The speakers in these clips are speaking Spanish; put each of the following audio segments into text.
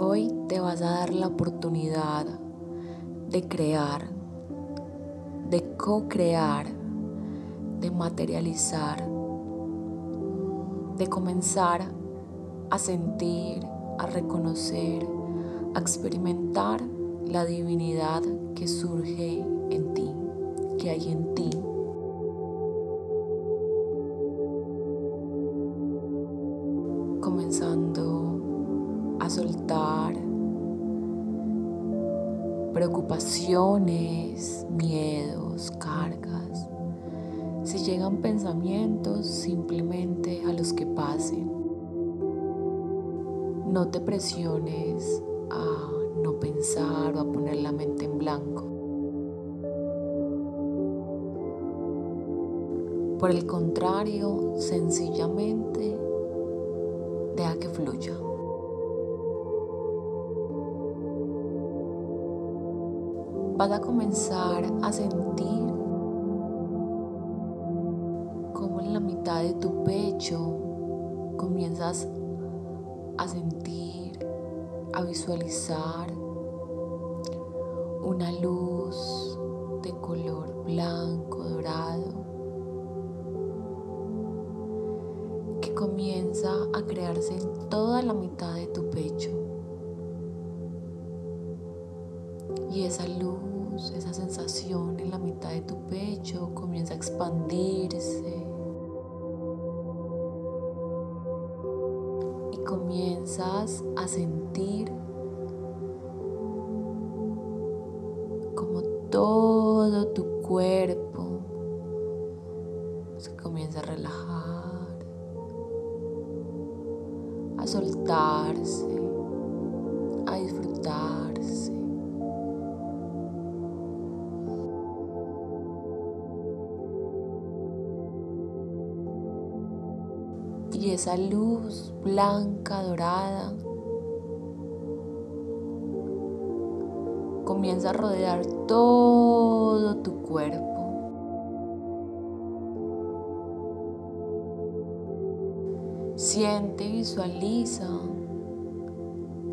Hoy te vas a dar la oportunidad de crear, de co-crear, de materializar, de comenzar a sentir, a reconocer, a experimentar la divinidad que surge en ti, que hay en ti. Comenzando a soltar preocupaciones, miedos, cargas. Si llegan pensamientos, simplemente a los que pasen. No te presiones a no pensar o a poner la mente en blanco. Por el contrario, sencillamente deja que fluya. Vas a comenzar a sentir como en la mitad de tu pecho comienzas a sentir, a visualizar una luz de color blanco, dorado, que comienza a crearse en toda la mitad de tu pecho. Y esa luz, esa sensación en la mitad de tu pecho comienza a expandirse. Comienzas a sentir como todo tu cuerpo se comienza a relajar, a soltarse, esa luz blanca, dorada, comienza a rodear todo tu cuerpo. Siente y visualiza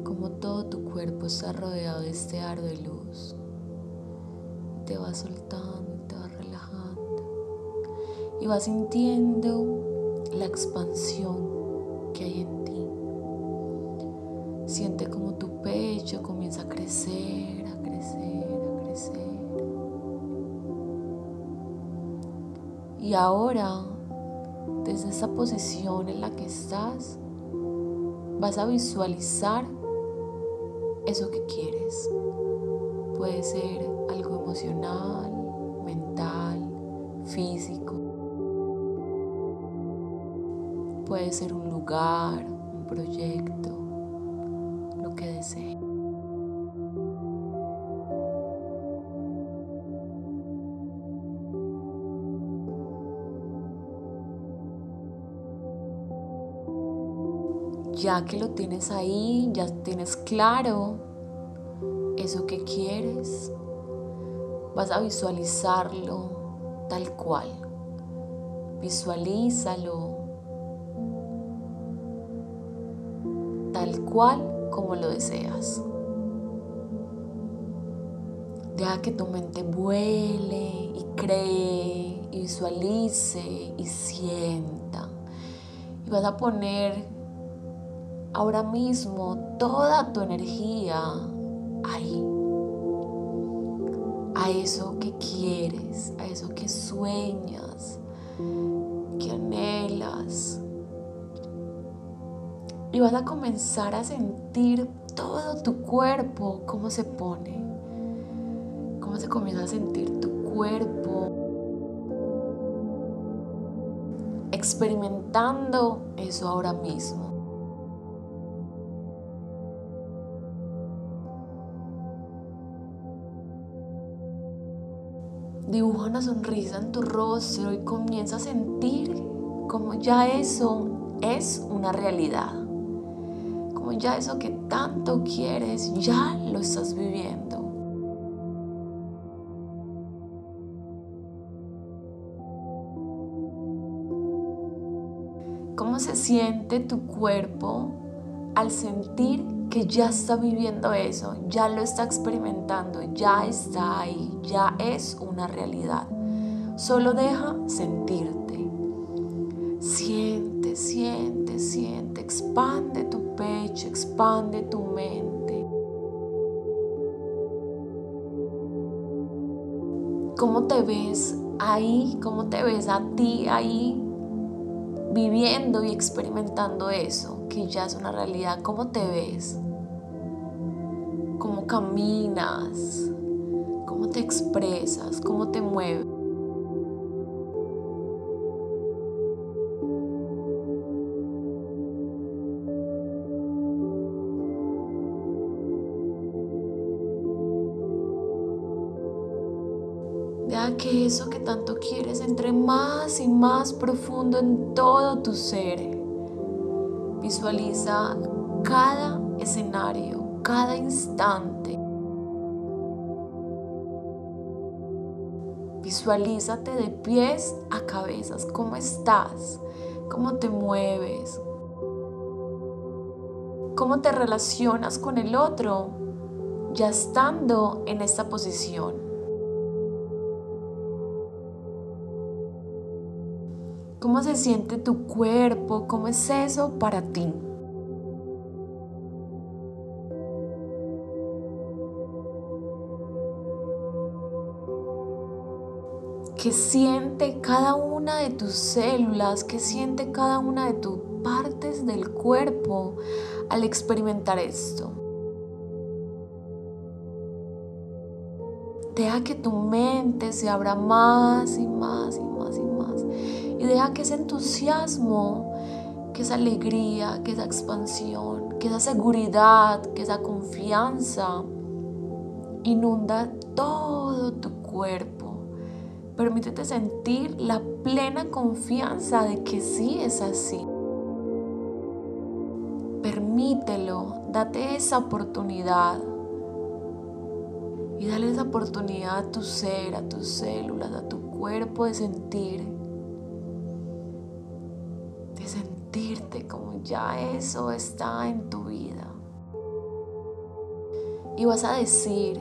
como todo tu cuerpo está rodeado de este aro de luz. Te va soltando, te va relajando y vas sintiendo la expansión que hay en ti. Siente como tu pecho comienza a crecer, a crecer, a crecer. Y ahora, desde esa posición en la que estás, vas a visualizar eso que quieres. Puede ser algo emocional, mental, físico. Puede ser un lugar, un proyecto, lo que desee. Ya que lo tienes ahí, ya tienes claro eso que quieres, vas a visualizarlo tal cual. Visualízalo cual como lo deseas. Deja que tu mente vuele y cree y visualice y sienta. Y vas a poner ahora mismo toda tu energía ahí. A eso que quieres, a eso que sueñas, que anhelas y vas a comenzar a sentir todo tu cuerpo, cómo se pone, cómo se comienza a sentir tu cuerpo, experimentando eso ahora mismo. Dibuja una sonrisa en tu rostro y comienza a sentir como ya eso es una realidad ya eso que tanto quieres, ya lo estás viviendo. ¿Cómo se siente tu cuerpo al sentir que ya está viviendo eso, ya lo está experimentando, ya está ahí, ya es una realidad. Solo deja sentirte. Siente, siente, siente, expande expande tu mente. ¿Cómo te ves ahí? ¿Cómo te ves a ti ahí viviendo y experimentando eso, que ya es una realidad? ¿Cómo te ves? ¿Cómo caminas? ¿Cómo te expresas? ¿Cómo te mueves? Eso que tanto quieres entre más y más profundo en todo tu ser. Visualiza cada escenario, cada instante. Visualízate de pies a cabezas, cómo estás, cómo te mueves, cómo te relacionas con el otro ya estando en esta posición. ¿Cómo se siente tu cuerpo? ¿Cómo es eso para ti? ¿Qué siente cada una de tus células? ¿Qué siente cada una de tus partes del cuerpo al experimentar esto? Deja que tu mente se abra más y más y más y más y deja que ese entusiasmo, que esa alegría, que esa expansión, que esa seguridad, que esa confianza inunda todo tu cuerpo. Permítete sentir la plena confianza de que sí es así. Permítelo, date esa oportunidad. Y dale esa oportunidad a tu ser, a tus células, a tu cuerpo de sentir como ya eso está en tu vida. Y vas a decir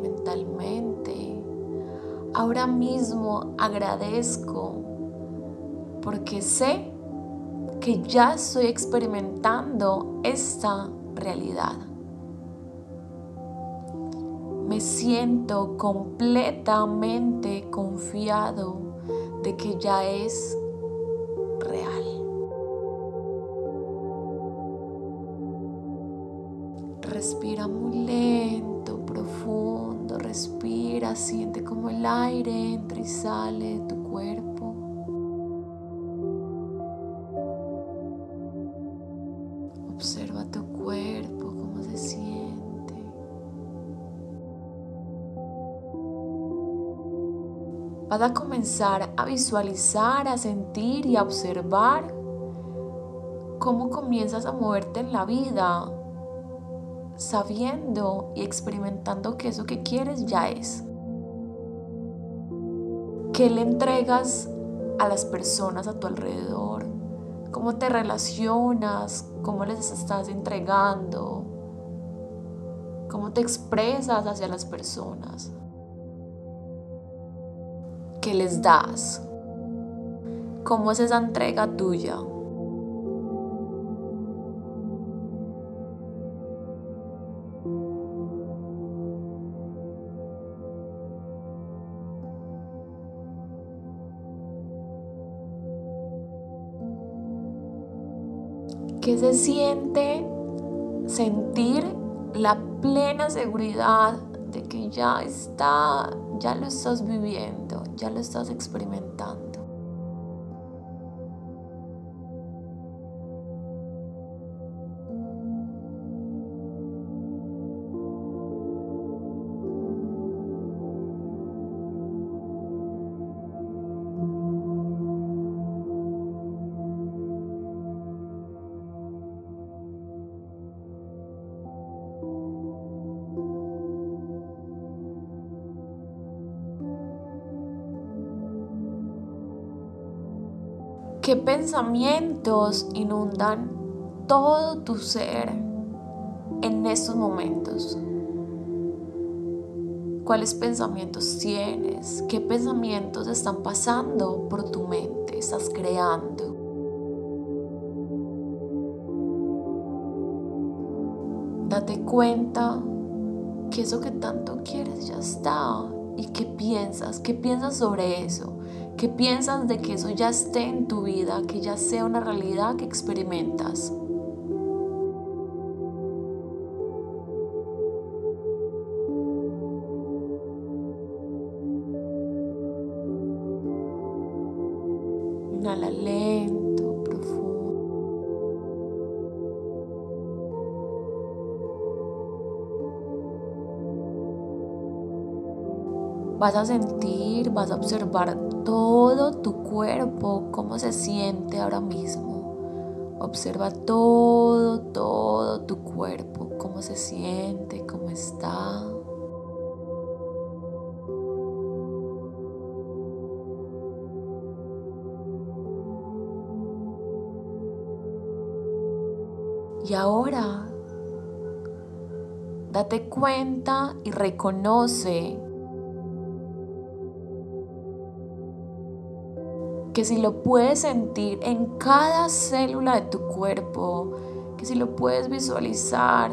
mentalmente, ahora mismo agradezco porque sé que ya estoy experimentando esta realidad. Me siento completamente confiado de que ya es real. Respira muy lento, profundo. Respira, siente como el aire entra y sale de tu cuerpo. Comenzar a visualizar, a sentir y a observar cómo comienzas a moverte en la vida sabiendo y experimentando que eso que quieres ya es. ¿Qué le entregas a las personas a tu alrededor? ¿Cómo te relacionas? ¿Cómo les estás entregando? ¿Cómo te expresas hacia las personas? ¿Qué les das? ¿Cómo es esa entrega tuya? ¿Qué se siente sentir la plena seguridad de que ya está, ya lo estás viviendo, ya lo estás experimentando? ¿Qué pensamientos inundan todo tu ser en estos momentos? ¿Cuáles pensamientos tienes? ¿Qué pensamientos están pasando por tu mente? ¿Estás creando? Date cuenta que eso que tanto quieres ya está. ¿Y qué piensas? ¿Qué piensas sobre eso? ¿Qué piensas de que eso ya esté en tu vida, que ya sea una realidad que experimentas? Inhala lento, profundo. Vas a sentir, vas a observar todo tu cuerpo, cómo se siente ahora mismo. Observa todo, todo tu cuerpo, cómo se siente, cómo está. Y ahora, date cuenta y reconoce que si lo puedes sentir en cada célula de tu cuerpo, que si lo puedes visualizar,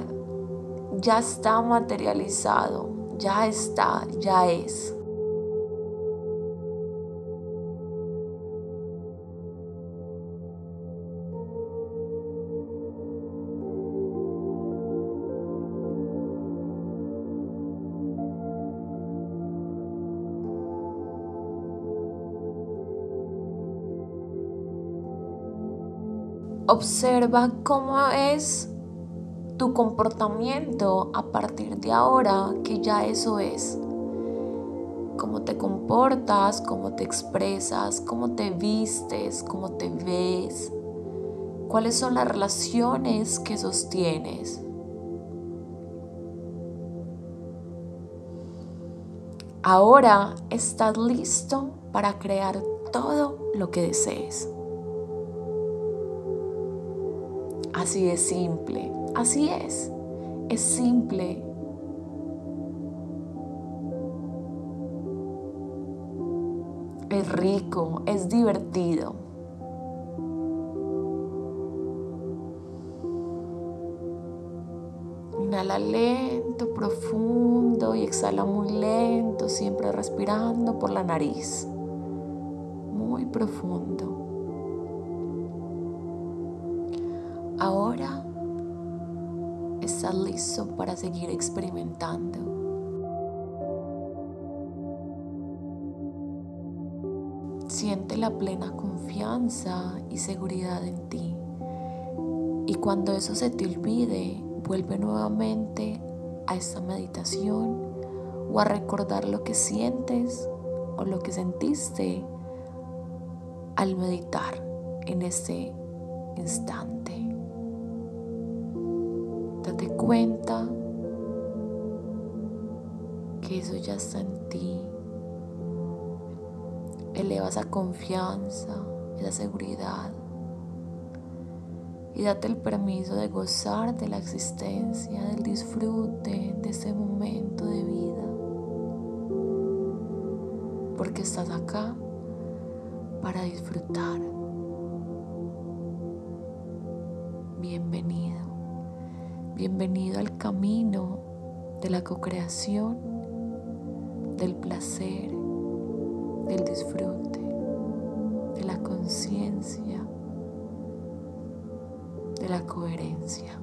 ya está materializado, ya está, ya es. Observa cómo es tu comportamiento a partir de ahora que ya eso es. Cómo te comportas, cómo te expresas, cómo te vistes, cómo te ves. Cuáles son las relaciones que sostienes. Ahora estás listo para crear todo lo que desees. Así es simple, así es, es simple. Es rico, es divertido. Inhala lento, profundo y exhala muy lento, siempre respirando por la nariz. Muy profundo. Ahora estás listo para seguir experimentando. Siente la plena confianza y seguridad en ti. Y cuando eso se te olvide, vuelve nuevamente a esta meditación o a recordar lo que sientes o lo que sentiste al meditar en ese instante. Date cuenta que eso ya está en ti. Eleva esa confianza, esa seguridad. Y date el permiso de gozar de la existencia, del disfrute de ese momento de vida. Porque estás acá para disfrutar. Bienvenido. Bienvenido al camino de la co-creación, del placer, del disfrute, de la conciencia, de la coherencia.